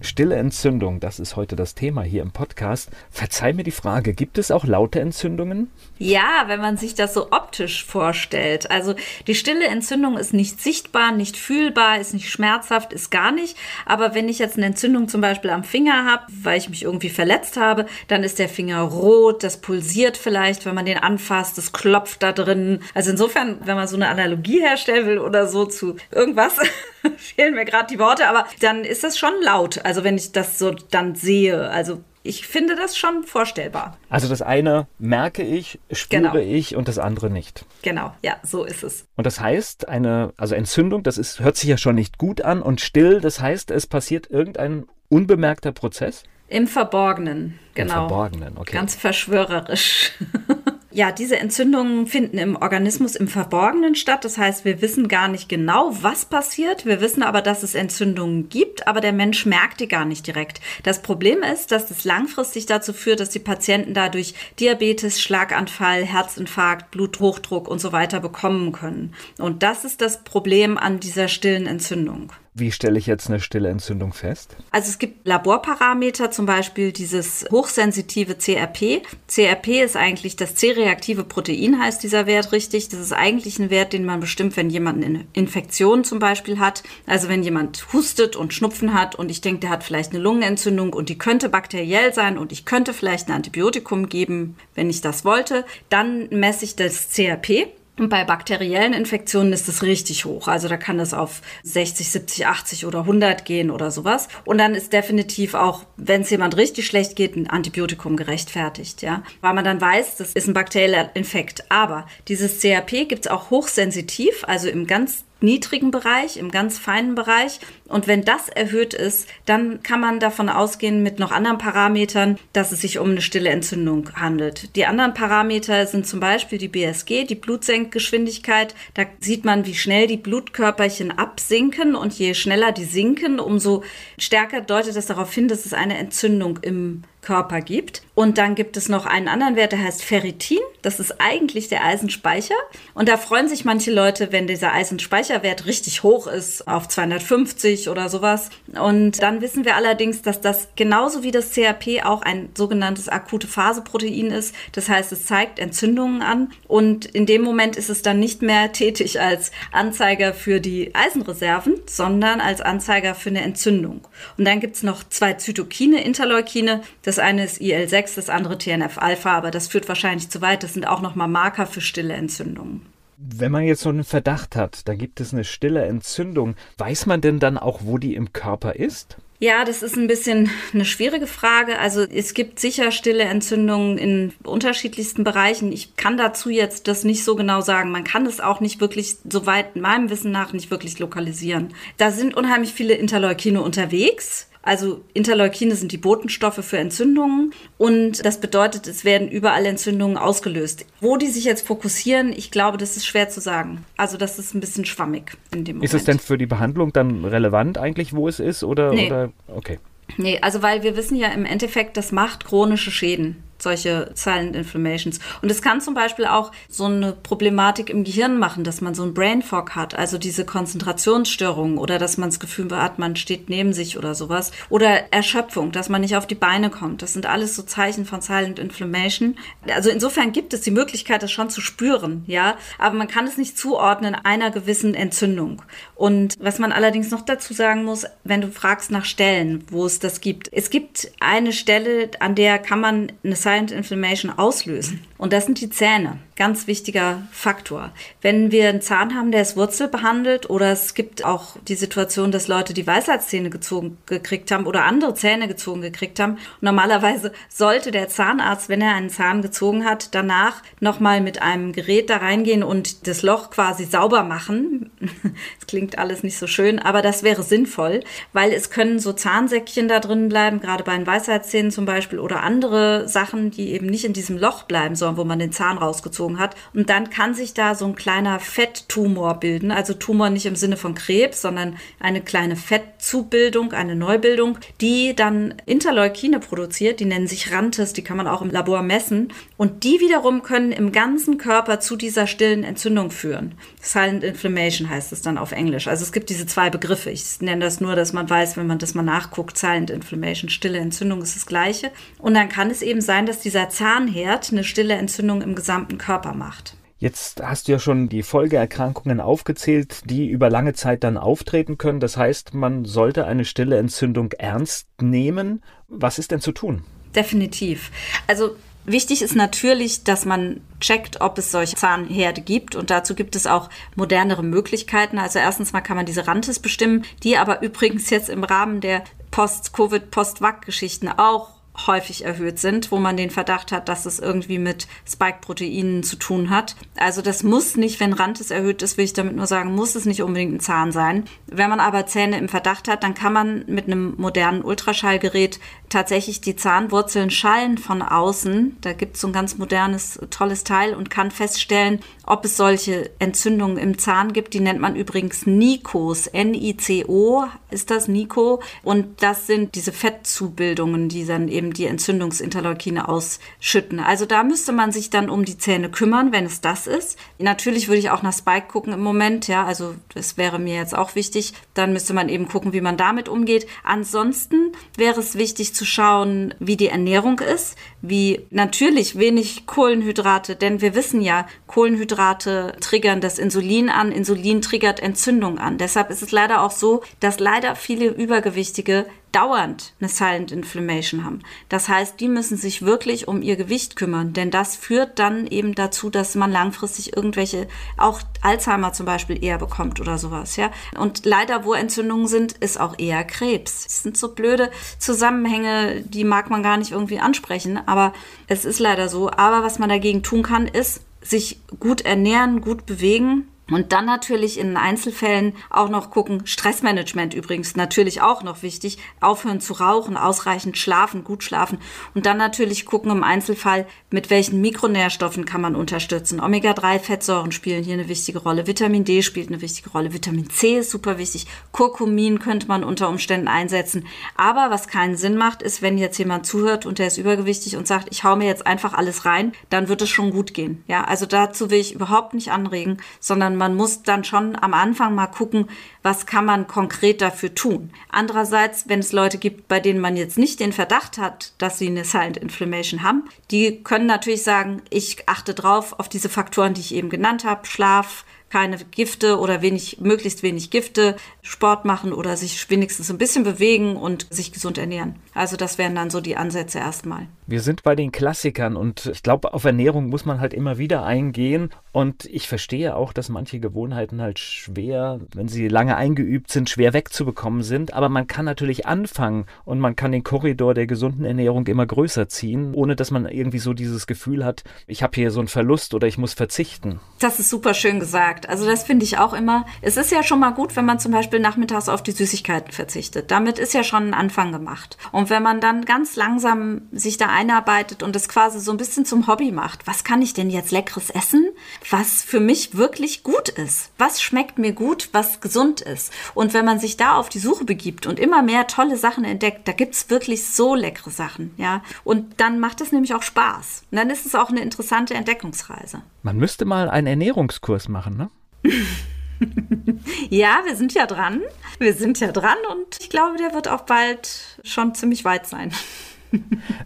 Stille Entzündung, das ist heute das Thema hier im Podcast. Verzeih mir die Frage, gibt es auch laute Entzündungen? Ja, wenn man sich das so optisch vorstellt. Also die stille Entzündung ist nicht sichtbar, nicht fühlbar, ist nicht schmerzhaft, ist gar nicht. Aber wenn ich jetzt eine Entzündung zum Beispiel am Finger habe, weil ich mich irgendwie verletzt habe, dann ist der Finger rot, das pulsiert vielleicht, wenn man den anfasst, das klopft da drin. Also insofern, wenn man so eine Analogie herstellen will oder so zu irgendwas, fehlen mir gerade die Worte, aber dann ist das schon laut. Also wenn ich das so dann sehe, also ich finde das schon vorstellbar. Also das eine merke ich, spüre genau. ich und das andere nicht. Genau, ja, so ist es. Und das heißt, eine, also Entzündung, das ist, hört sich ja schon nicht gut an und still, das heißt, es passiert irgendein unbemerkter Prozess? Im Verborgenen, genau. Im Verborgenen, okay. Ganz verschwörerisch. Ja, diese Entzündungen finden im Organismus im Verborgenen statt. Das heißt, wir wissen gar nicht genau, was passiert. Wir wissen aber, dass es Entzündungen gibt, aber der Mensch merkt die gar nicht direkt. Das Problem ist, dass das langfristig dazu führt, dass die Patienten dadurch Diabetes, Schlaganfall, Herzinfarkt, Bluthochdruck und so weiter bekommen können. Und das ist das Problem an dieser stillen Entzündung. Wie stelle ich jetzt eine stille Entzündung fest? Also es gibt Laborparameter, zum Beispiel dieses hochsensitive CRP. CRP ist eigentlich das C-reaktive Protein, heißt dieser Wert richtig. Das ist eigentlich ein Wert, den man bestimmt, wenn jemand eine Infektion zum Beispiel hat. Also wenn jemand hustet und Schnupfen hat und ich denke, der hat vielleicht eine Lungenentzündung und die könnte bakteriell sein und ich könnte vielleicht ein Antibiotikum geben, wenn ich das wollte, dann messe ich das CRP. Und bei bakteriellen Infektionen ist es richtig hoch. Also da kann es auf 60, 70, 80 oder 100 gehen oder sowas. Und dann ist definitiv auch, wenn es jemand richtig schlecht geht, ein Antibiotikum gerechtfertigt, ja. Weil man dann weiß, das ist ein bakterieller Infekt. Aber dieses CRP gibt es auch hochsensitiv, also im ganz niedrigen Bereich, im ganz feinen Bereich. Und wenn das erhöht ist, dann kann man davon ausgehen mit noch anderen Parametern, dass es sich um eine stille Entzündung handelt. Die anderen Parameter sind zum Beispiel die BSG, die Blutsenkgeschwindigkeit. Da sieht man, wie schnell die Blutkörperchen absinken und je schneller die sinken, umso stärker deutet das darauf hin, dass es eine Entzündung im Körper gibt. Und dann gibt es noch einen anderen Wert, der heißt Ferritin. Das ist eigentlich der Eisenspeicher. Und da freuen sich manche Leute, wenn dieser Eisenspeicherwert richtig hoch ist, auf 250 oder sowas. Und dann wissen wir allerdings, dass das genauso wie das CRP auch ein sogenanntes akute Phaseprotein ist. Das heißt, es zeigt Entzündungen an. Und in dem Moment ist es dann nicht mehr tätig als Anzeiger für die Eisenreserven, sondern als Anzeiger für eine Entzündung. Und dann gibt es noch zwei Zytokine, Interleukine. Das eine ist IL-6, das andere TNF-Alpha, aber das führt wahrscheinlich zu weit. Das sind auch nochmal Marker für stille Entzündungen. Wenn man jetzt so einen Verdacht hat, da gibt es eine stille Entzündung, weiß man denn dann auch, wo die im Körper ist? Ja, das ist ein bisschen eine schwierige Frage. Also es gibt sicher stille Entzündungen in unterschiedlichsten Bereichen. Ich kann dazu jetzt das nicht so genau sagen. Man kann es auch nicht wirklich, soweit meinem Wissen nach, nicht wirklich lokalisieren. Da sind unheimlich viele Interleukine unterwegs. Also Interleukine sind die Botenstoffe für Entzündungen und das bedeutet, es werden überall Entzündungen ausgelöst. Wo die sich jetzt fokussieren, ich glaube, das ist schwer zu sagen. Also das ist ein bisschen schwammig in dem Moment. Ist es denn für die Behandlung dann relevant eigentlich, wo es ist oder, nee. oder okay. Nee, also weil wir wissen ja im Endeffekt, das macht chronische Schäden solche Silent Inflammations. Und es kann zum Beispiel auch so eine Problematik im Gehirn machen, dass man so ein Brain Fog hat, also diese Konzentrationsstörungen oder dass man das Gefühl hat, man steht neben sich oder sowas. Oder Erschöpfung, dass man nicht auf die Beine kommt. Das sind alles so Zeichen von Silent Inflammation. Also insofern gibt es die Möglichkeit, das schon zu spüren, ja. Aber man kann es nicht zuordnen einer gewissen Entzündung. Und was man allerdings noch dazu sagen muss, wenn du fragst nach Stellen, wo es das gibt. Es gibt eine Stelle, an der kann man eine Silent Inflammation auslösen. Und das sind die Zähne. Ganz wichtiger Faktor. Wenn wir einen Zahn haben, der ist wurzelbehandelt oder es gibt auch die Situation, dass Leute die Weisheitszähne gezogen gekriegt haben oder andere Zähne gezogen gekriegt haben. normalerweise sollte der Zahnarzt, wenn er einen Zahn gezogen hat, danach nochmal mit einem Gerät da reingehen und das Loch quasi sauber machen. Das klingt alles nicht so schön, aber das wäre sinnvoll, weil es können so Zahnsäckchen da drin bleiben, gerade bei den Weisheitszähnen zum Beispiel oder andere Sachen, die eben nicht in diesem Loch bleiben, sondern wo man den Zahn rausgezogen eingezogen hat. Und dann kann sich da so ein kleiner Fetttumor bilden. Also Tumor nicht im Sinne von Krebs, sondern eine kleine Fettzubildung, eine Neubildung, die dann Interleukine produziert. Die nennen sich Rantes, die kann man auch im Labor messen. Und die wiederum können im ganzen Körper zu dieser stillen Entzündung führen. Silent Inflammation heißt es dann auf Englisch. Also es gibt diese zwei Begriffe. Ich nenne das nur, dass man weiß, wenn man das mal nachguckt, Silent Inflammation, stille Entzündung ist das gleiche. Und dann kann es eben sein, dass dieser Zahnherd eine stille Entzündung im gesamten Körper macht. Jetzt hast du ja schon die Folgeerkrankungen aufgezählt, die über lange Zeit dann auftreten können. Das heißt, man sollte eine stille Entzündung ernst nehmen. Was ist denn zu tun? Definitiv. Also Wichtig ist natürlich, dass man checkt, ob es solche Zahnherde gibt. Und dazu gibt es auch modernere Möglichkeiten. Also erstens mal kann man diese Rantes bestimmen, die aber übrigens jetzt im Rahmen der Post-Covid, Post-Wack-Geschichten auch häufig erhöht sind, wo man den Verdacht hat, dass es irgendwie mit Spike-Proteinen zu tun hat. Also das muss nicht, wenn Rantes erhöht ist, will ich damit nur sagen, muss es nicht unbedingt ein Zahn sein. Wenn man aber Zähne im Verdacht hat, dann kann man mit einem modernen Ultraschallgerät tatsächlich die Zahnwurzeln schallen von außen. Da gibt es so ein ganz modernes, tolles Teil und kann feststellen, ob es solche Entzündungen im Zahn gibt. Die nennt man übrigens Nikos. N-I-C-O ist das Nico. Und das sind diese Fettzubildungen, die dann eben die Entzündungsinterleukine ausschütten. Also da müsste man sich dann um die Zähne kümmern, wenn es das ist. Natürlich würde ich auch nach Spike gucken im Moment. Ja, also das wäre mir jetzt auch wichtig. Dann müsste man eben gucken, wie man damit umgeht. Ansonsten wäre es wichtig zu schauen, wie die Ernährung ist, wie natürlich wenig Kohlenhydrate, denn wir wissen ja, Kohlenhydrate triggern das Insulin an, Insulin triggert Entzündung an. Deshalb ist es leider auch so, dass leider viele Übergewichtige dauernd eine Silent Inflammation haben. Das heißt, die müssen sich wirklich um ihr Gewicht kümmern, denn das führt dann eben dazu, dass man langfristig irgendwelche, auch Alzheimer zum Beispiel eher bekommt oder sowas, ja. Und leider, wo Entzündungen sind, ist auch eher Krebs. Das sind so blöde Zusammenhänge, die mag man gar nicht irgendwie ansprechen, aber es ist leider so. Aber was man dagegen tun kann, ist, sich gut ernähren, gut bewegen, und dann natürlich in Einzelfällen auch noch gucken, Stressmanagement übrigens natürlich auch noch wichtig, aufhören zu rauchen, ausreichend schlafen, gut schlafen und dann natürlich gucken im Einzelfall, mit welchen Mikronährstoffen kann man unterstützen. Omega-3-Fettsäuren spielen hier eine wichtige Rolle, Vitamin D spielt eine wichtige Rolle, Vitamin C ist super wichtig, Kurkumin könnte man unter Umständen einsetzen. Aber was keinen Sinn macht, ist, wenn jetzt jemand zuhört und der ist übergewichtig und sagt, ich hau mir jetzt einfach alles rein, dann wird es schon gut gehen. Ja, also dazu will ich überhaupt nicht anregen, sondern man muss dann schon am Anfang mal gucken, was kann man konkret dafür tun. Andererseits, wenn es Leute gibt, bei denen man jetzt nicht den Verdacht hat, dass sie eine Silent Inflammation haben, die können natürlich sagen, ich achte drauf auf diese Faktoren, die ich eben genannt habe, Schlaf, keine Gifte oder wenig, möglichst wenig Gifte, Sport machen oder sich wenigstens ein bisschen bewegen und sich gesund ernähren. Also das wären dann so die Ansätze erstmal. Wir sind bei den Klassikern und ich glaube, auf Ernährung muss man halt immer wieder eingehen. Und ich verstehe auch, dass manche Gewohnheiten halt schwer, wenn sie lange eingeübt sind, schwer wegzubekommen sind. Aber man kann natürlich anfangen und man kann den Korridor der gesunden Ernährung immer größer ziehen, ohne dass man irgendwie so dieses Gefühl hat, ich habe hier so einen Verlust oder ich muss verzichten. Das ist super schön gesagt. Also das finde ich auch immer. Es ist ja schon mal gut, wenn man zum Beispiel nachmittags auf die Süßigkeiten verzichtet. Damit ist ja schon ein Anfang gemacht. Und wenn man dann ganz langsam sich da einarbeitet und es quasi so ein bisschen zum Hobby macht. Was kann ich denn jetzt leckeres essen, was für mich wirklich gut ist? Was schmeckt mir gut, was gesund ist? Und wenn man sich da auf die Suche begibt und immer mehr tolle Sachen entdeckt, da gibt es wirklich so leckere Sachen, ja. Und dann macht es nämlich auch Spaß. Und dann ist es auch eine interessante Entdeckungsreise. Man müsste mal einen Ernährungskurs machen, ne? Ja, wir sind ja dran. Wir sind ja dran und ich glaube, der wird auch bald schon ziemlich weit sein.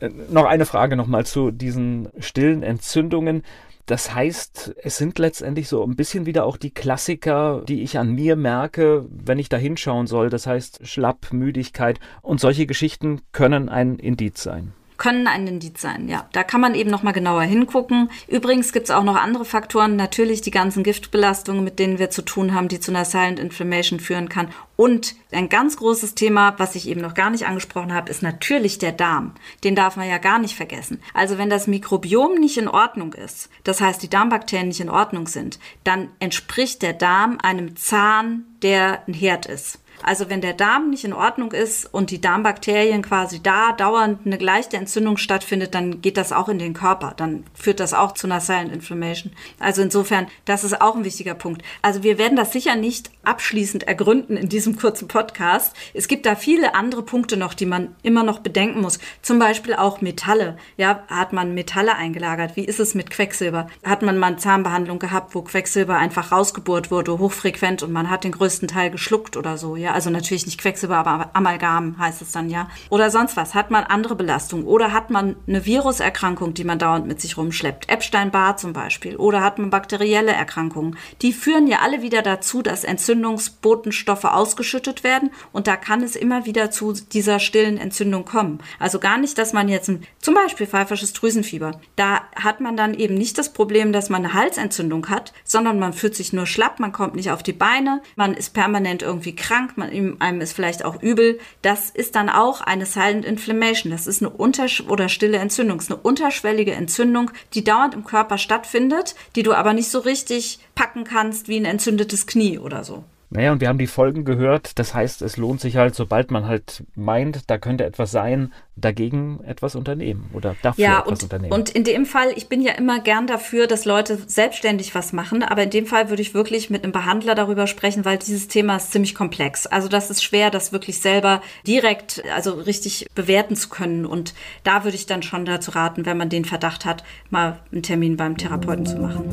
Äh, noch eine Frage nochmal zu diesen stillen Entzündungen. Das heißt, es sind letztendlich so ein bisschen wieder auch die Klassiker, die ich an mir merke, wenn ich da hinschauen soll. Das heißt, Schlapp, Müdigkeit und solche Geschichten können ein Indiz sein können ein Indiz sein, ja. Da kann man eben noch mal genauer hingucken. Übrigens gibt es auch noch andere Faktoren, natürlich die ganzen Giftbelastungen, mit denen wir zu tun haben, die zu einer Silent Inflammation führen kann. Und ein ganz großes Thema, was ich eben noch gar nicht angesprochen habe, ist natürlich der Darm. Den darf man ja gar nicht vergessen. Also wenn das Mikrobiom nicht in Ordnung ist, das heißt die Darmbakterien nicht in Ordnung sind, dann entspricht der Darm einem Zahn, der ein Herd ist. Also wenn der Darm nicht in Ordnung ist und die Darmbakterien quasi da dauernd eine leichte Entzündung stattfindet, dann geht das auch in den Körper. Dann führt das auch zu einer Silent Inflammation. Also insofern, das ist auch ein wichtiger Punkt. Also wir werden das sicher nicht abschließend ergründen in diesem kurzen Podcast. Es gibt da viele andere Punkte noch, die man immer noch bedenken muss. Zum Beispiel auch Metalle. Ja, hat man Metalle eingelagert? Wie ist es mit Quecksilber? Hat man mal eine Zahnbehandlung gehabt, wo Quecksilber einfach rausgebohrt wurde, hochfrequent und man hat den größten Teil geschluckt oder so? Ja, also natürlich nicht Quecksilber, aber Amalgam heißt es dann ja. Oder sonst was. Hat man andere Belastungen? Oder hat man eine Viruserkrankung, die man dauernd mit sich rumschleppt? Epstein-Barr zum Beispiel. Oder hat man bakterielle Erkrankungen? Die führen ja alle wieder dazu, dass Entzündungsbotenstoffe ausgeschüttet werden und da kann es immer wieder zu dieser stillen Entzündung kommen. Also gar nicht, dass man jetzt ein, zum Beispiel pfeifersches Drüsenfieber, da hat man dann eben nicht das Problem, dass man eine Halsentzündung hat, sondern man fühlt sich nur schlapp, man kommt nicht auf die Beine, man ist permanent irgendwie krank, man, einem ist vielleicht auch übel. Das ist dann auch eine Silent Inflammation. Das ist eine untersch oder stille Entzündung. Das ist eine unterschwellige Entzündung, die dauernd im Körper stattfindet, die du aber nicht so richtig packen kannst wie ein entzündetes Knie oder so. Naja, und wir haben die Folgen gehört. Das heißt, es lohnt sich halt, sobald man halt meint, da könnte etwas sein, dagegen etwas unternehmen oder dafür ja, etwas und, unternehmen. Und in dem Fall, ich bin ja immer gern dafür, dass Leute selbstständig was machen, aber in dem Fall würde ich wirklich mit einem Behandler darüber sprechen, weil dieses Thema ist ziemlich komplex. Also das ist schwer, das wirklich selber direkt, also richtig bewerten zu können. Und da würde ich dann schon dazu raten, wenn man den Verdacht hat, mal einen Termin beim Therapeuten zu machen.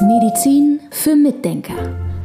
Medizin für Mitdenker.